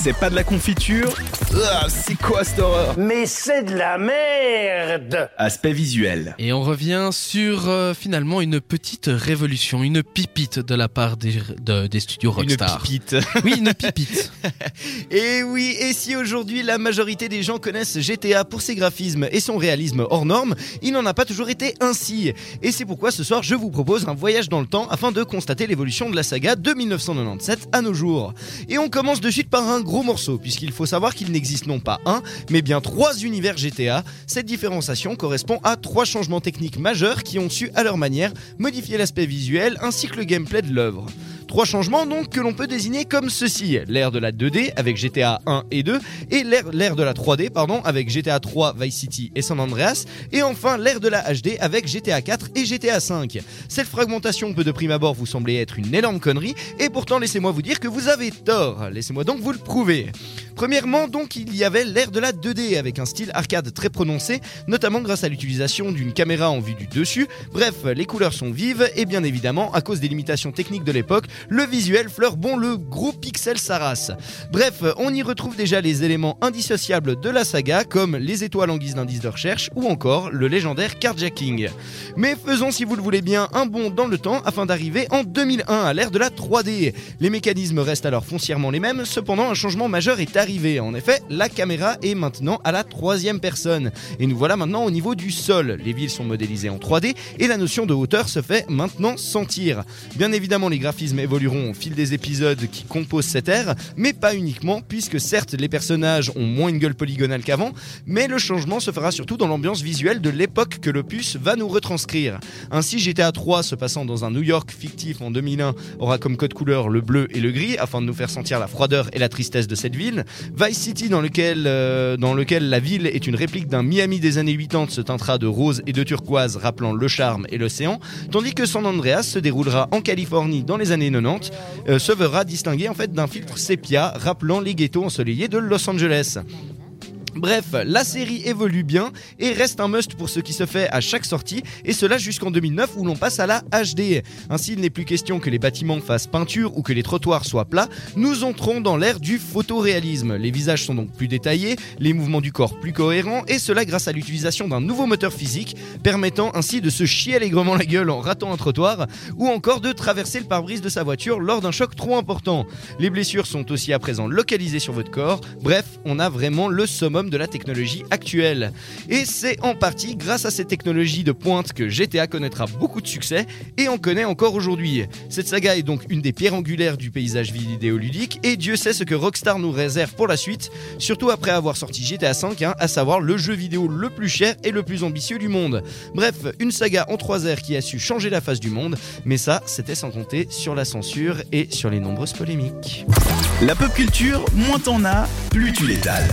C'est pas de la confiture Ah, C'est quoi cette horreur Mais c'est de la merde Aspect visuel. Et on revient sur euh, finalement une petite révolution, une pipite de la part des, de- des studios Rockstar. Une pipite. Oui, une pipite. Et oui, et si aujourd'hui la majorité des gens connaissent GTA pour ses graphismes et son réalisme hors norme, il n'en a pas toujours été ainsi. Et c'est pourquoi ce soir je vous propose un voyage dans le temps afin de constater l'évolution de la saga de 1997 à nos jours. Et on commence de suite par un gros morceau, puisqu'il faut savoir qu'il n'existe non pas un, mais bien trois univers GTA. Cette différenciation correspond à trois changements techniques majeurs qui ont su à leur manière modifier l'aspect visuel ainsi que le gameplay de l'œuvre. Trois changements donc que l'on peut désigner comme ceci l'ère de la 2D avec GTA 1 et 2 et l'ère de la 3D pardon avec GTA 3, Vice City et San Andreas et enfin l'ère de la HD avec GTA 4 et GTA 5. Cette fragmentation peut de prime abord vous sembler être une énorme connerie et pourtant laissez-moi vous dire que vous avez tort. Laissez-moi donc vous le prouver. Premièrement, donc, il y avait l'ère de la 2D avec un style arcade très prononcé, notamment grâce à l'utilisation d'une caméra en vue du dessus. Bref, les couleurs sont vives et bien évidemment, à cause des limitations techniques de l'époque, le visuel fleure bon le gros pixel sa race. Bref, on y retrouve déjà les éléments indissociables de la saga comme les étoiles en guise d'indice de recherche ou encore le légendaire carjacking. Mais faisons si vous le voulez bien un bond dans le temps afin d'arriver en 2001 à l'ère de la 3D. Les mécanismes restent alors foncièrement les mêmes, cependant un changement majeur est arrivé. En effet, la caméra est maintenant à la troisième personne. Et nous voilà maintenant au niveau du sol. Les villes sont modélisées en 3D et la notion de hauteur se fait maintenant sentir. Bien évidemment, les graphismes évolueront au fil des épisodes qui composent cette ère, mais pas uniquement, puisque certes les personnages ont moins une gueule polygonale qu'avant, mais le changement se fera surtout dans l'ambiance visuelle de l'époque que l'opus va nous retranscrire. Ainsi, GTA 3 se passant dans un New York fictif en 2001 aura comme code couleur le bleu et le gris afin de nous faire sentir la froideur et la tristesse de cette ville. Vice City, dans lequel, euh, dans lequel la ville est une réplique d'un Miami des années 80, se teintera de rose et de turquoise rappelant le charme et l'océan, tandis que San Andreas se déroulera en Californie dans les années 90, euh, se verra distingué en fait d'un filtre sépia rappelant les ghettos ensoleillés de Los Angeles. Bref, la série évolue bien et reste un must pour ce qui se fait à chaque sortie, et cela jusqu'en 2009 où l'on passe à la HD. Ainsi, il n'est plus question que les bâtiments fassent peinture ou que les trottoirs soient plats, nous entrons dans l'ère du photoréalisme. Les visages sont donc plus détaillés, les mouvements du corps plus cohérents, et cela grâce à l'utilisation d'un nouveau moteur physique, permettant ainsi de se chier allègrement la gueule en ratant un trottoir, ou encore de traverser le pare-brise de sa voiture lors d'un choc trop important. Les blessures sont aussi à présent localisées sur votre corps, bref, on a vraiment le summum de la technologie actuelle. Et c'est en partie grâce à ces technologies de pointe que GTA connaîtra beaucoup de succès et en connaît encore aujourd'hui. Cette saga est donc une des pierres angulaires du paysage vidéoludique et Dieu sait ce que Rockstar nous réserve pour la suite, surtout après avoir sorti GTA V, hein, à savoir le jeu vidéo le plus cher et le plus ambitieux du monde. Bref, une saga en trois airs qui a su changer la face du monde, mais ça, c'était sans compter sur la censure et sur les nombreuses polémiques. La pop culture, moins t'en as, plus tu l'étales.